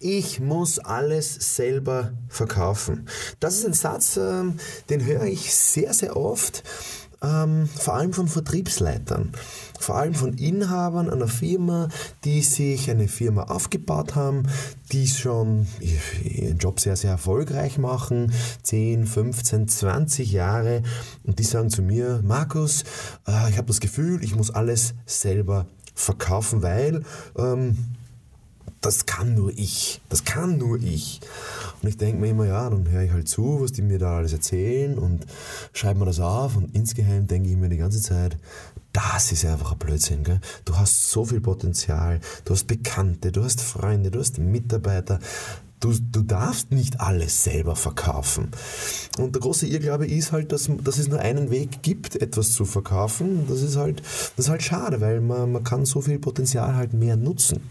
ich muss alles selber verkaufen. Das ist ein Satz, ähm, den höre ich sehr, sehr oft, ähm, vor allem von Vertriebsleitern, vor allem von Inhabern einer Firma, die sich eine Firma aufgebaut haben, die schon ihren Job sehr, sehr erfolgreich machen, 10, 15, 20 Jahre und die sagen zu mir, Markus, äh, ich habe das Gefühl, ich muss alles selber verkaufen, weil ähm, das kann nur ich. Das kann nur ich. Und ich denke mir immer, ja, dann höre ich halt zu, was die mir da alles erzählen und schreibe mir das auf und insgeheim denke ich mir die ganze Zeit, das ist einfach ein Blödsinn. Gell? Du hast so viel Potenzial, du hast Bekannte, du hast Freunde, du hast Mitarbeiter. Du, du darfst nicht alles selber verkaufen. Und der große Irrglaube ist halt, dass, dass es nur einen Weg gibt, etwas zu verkaufen. Das ist halt, das ist halt schade, weil man, man kann so viel Potenzial halt mehr nutzen.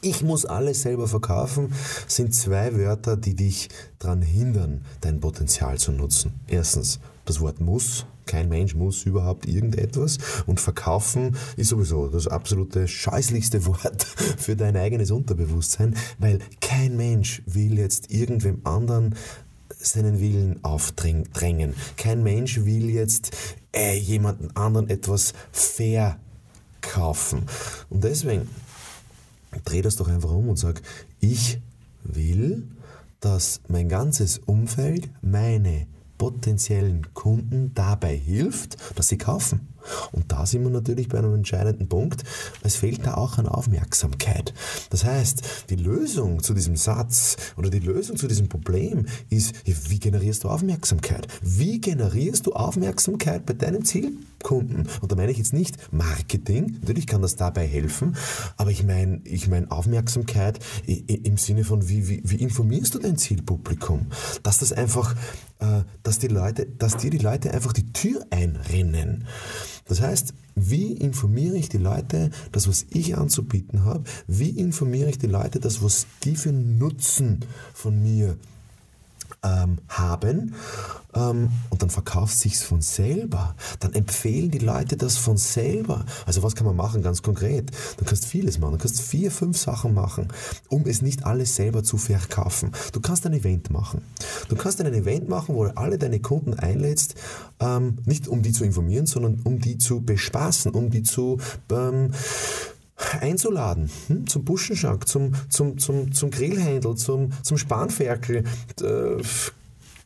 Ich muss alles selber verkaufen, sind zwei Wörter, die dich daran hindern, dein Potenzial zu nutzen. Erstens, das Wort muss. Kein Mensch muss überhaupt irgendetwas. Und verkaufen ist sowieso das absolute scheußlichste Wort für dein eigenes Unterbewusstsein, weil kein Mensch will jetzt irgendwem anderen seinen Willen aufdrängen. Kein Mensch will jetzt äh, jemanden anderen etwas verkaufen. Und deswegen dreh das doch einfach um und sag, ich will, dass mein ganzes Umfeld, meine potenziellen Kunden dabei hilft, dass sie kaufen. Und da sind wir natürlich bei einem entscheidenden Punkt. Es fehlt da auch an Aufmerksamkeit. Das heißt, die Lösung zu diesem Satz oder die Lösung zu diesem Problem ist, wie generierst du Aufmerksamkeit? Wie generierst du Aufmerksamkeit bei deinem Zielkunden? Und da meine ich jetzt nicht Marketing, natürlich kann das dabei helfen, aber ich meine ich mein Aufmerksamkeit im Sinne von, wie, wie, wie informierst du dein Zielpublikum? Dass das einfach, äh, dass die Leute, dass dir die Leute einfach die Tür einrennen. Das heißt, wie informiere ich die Leute, das, was ich anzubieten habe? Wie informiere ich die Leute, das, was die für Nutzen von mir ähm, haben ähm, und dann verkauft sich's von selber. Dann empfehlen die Leute das von selber. Also was kann man machen, ganz konkret? Du kannst vieles machen. Du kannst vier, fünf Sachen machen, um es nicht alles selber zu verkaufen. Du kannst ein Event machen. Du kannst ein Event machen, wo du alle deine Kunden einlädst, ähm, nicht um die zu informieren, sondern um die zu bespaßen, um die zu ähm, einzuladen hm? zum Buschenschank, zum, zum, zum, zum Grillhändel, zum, zum Spanferkel, äh,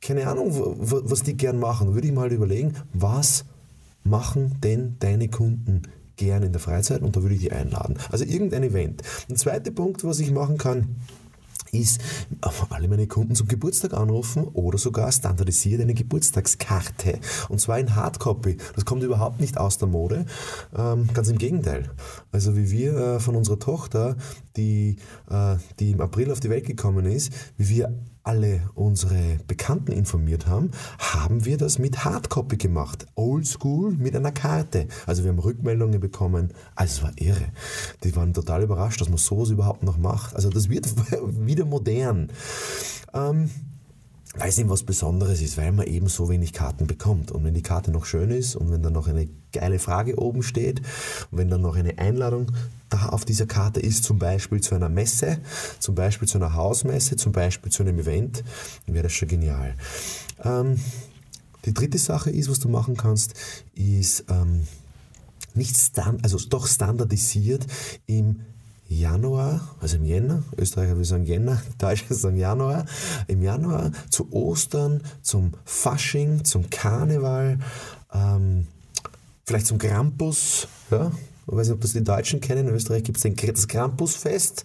keine Ahnung, was die gern machen. Würde ich mal überlegen, was machen denn deine Kunden gern in der Freizeit und da würde ich die einladen. Also irgendein Event. Ein zweiter Punkt, was ich machen kann, ist, alle meine Kunden zum Geburtstag anrufen oder sogar standardisiert eine Geburtstagskarte. Und zwar in Hardcopy. Das kommt überhaupt nicht aus der Mode. Ähm, ganz im Gegenteil. Also wie wir äh, von unserer Tochter, die, äh, die im April auf die Welt gekommen ist, wie wir alle unsere Bekannten informiert haben, haben wir das mit Hardcopy gemacht. Oldschool mit einer Karte. Also wir haben Rückmeldungen bekommen. Also es war irre. Die waren total überrascht, dass man sowas überhaupt noch macht. Also das wird wieder modern. Ähm, weil es eben was Besonderes ist, weil man eben so wenig Karten bekommt. Und wenn die Karte noch schön ist und wenn dann noch eine geile Frage oben steht und wenn dann noch eine Einladung da auf dieser Karte ist, zum Beispiel zu einer Messe, zum Beispiel zu einer Hausmesse, zum Beispiel zu einem Event, dann wäre das schon genial. Ähm, die dritte Sache ist, was du machen kannst, ist ähm, nicht stand, also doch standardisiert im Januar, also im Jänner, Österreicher will sagen Jänner, Deutsche sagen Januar, im Januar zu Ostern, zum Fasching, zum Karneval, ähm, vielleicht zum Krampus, ja, ich weiß nicht, ob das die Deutschen kennen, in Österreich gibt es das Krampusfest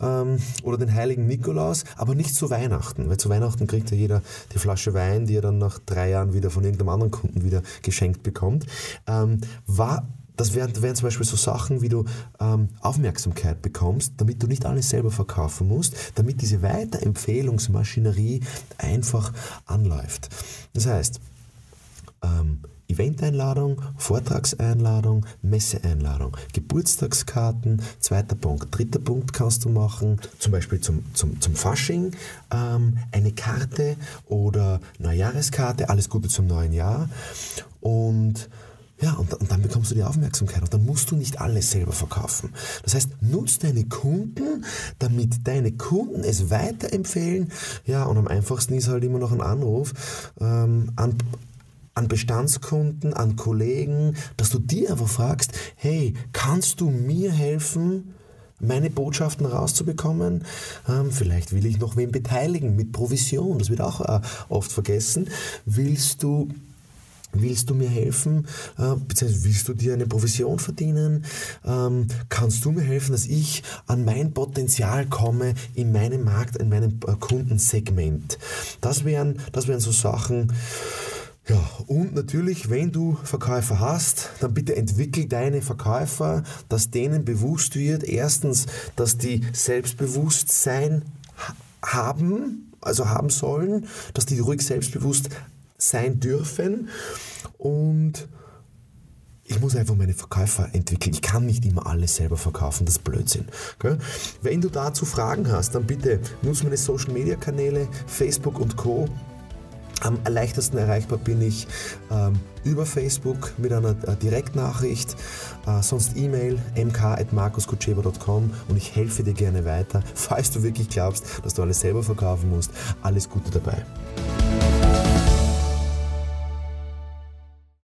ähm, oder den Heiligen Nikolaus, aber nicht zu Weihnachten, weil zu Weihnachten kriegt ja jeder die Flasche Wein, die er dann nach drei Jahren wieder von irgendeinem anderen Kunden wieder geschenkt bekommt. Ähm, war das wären, wären zum Beispiel so Sachen, wie du ähm, Aufmerksamkeit bekommst, damit du nicht alles selber verkaufen musst, damit diese Weiterempfehlungsmaschinerie einfach anläuft. Das heißt, ähm, Eventeinladung, Vortragseinladung, Messeeinladung, Geburtstagskarten, zweiter Punkt. Dritter Punkt kannst du machen, zum Beispiel zum, zum, zum Fasching, ähm, eine Karte oder Neujahreskarte, alles Gute zum neuen Jahr. Und ja, und, und, dann bekommst du die Aufmerksamkeit und dann musst du nicht alles selber verkaufen. Das heißt, nutz deine Kunden, damit deine Kunden es weiterempfehlen. Ja, und am einfachsten ist halt immer noch ein Anruf ähm, an, an Bestandskunden, an Kollegen, dass du die einfach fragst, hey, kannst du mir helfen? meine Botschaften rauszubekommen. Ähm, vielleicht will ich noch wen beteiligen mit Provision, das wird auch äh, oft vergessen. Willst du Willst du mir helfen? Äh, beziehungsweise willst du dir eine Provision verdienen? Ähm, kannst du mir helfen, dass ich an mein Potenzial komme in meinem Markt, in meinem äh, Kundensegment? Das wären, das wären so Sachen, ja, und natürlich, wenn du Verkäufer hast, dann bitte entwickel deine Verkäufer, dass denen bewusst wird, erstens, dass die Selbstbewusstsein haben, also haben sollen, dass die ruhig selbstbewusst sein dürfen und ich muss einfach meine Verkäufer entwickeln. Ich kann nicht immer alles selber verkaufen, das ist Blödsinn. Okay? Wenn du dazu Fragen hast, dann bitte nutze meine Social Media Kanäle, Facebook und Co. Am leichtesten erreichbar bin ich ähm, über Facebook mit einer äh, Direktnachricht, äh, sonst E-Mail mk.markuskutscheba.com und ich helfe dir gerne weiter. Falls du wirklich glaubst, dass du alles selber verkaufen musst, alles Gute dabei.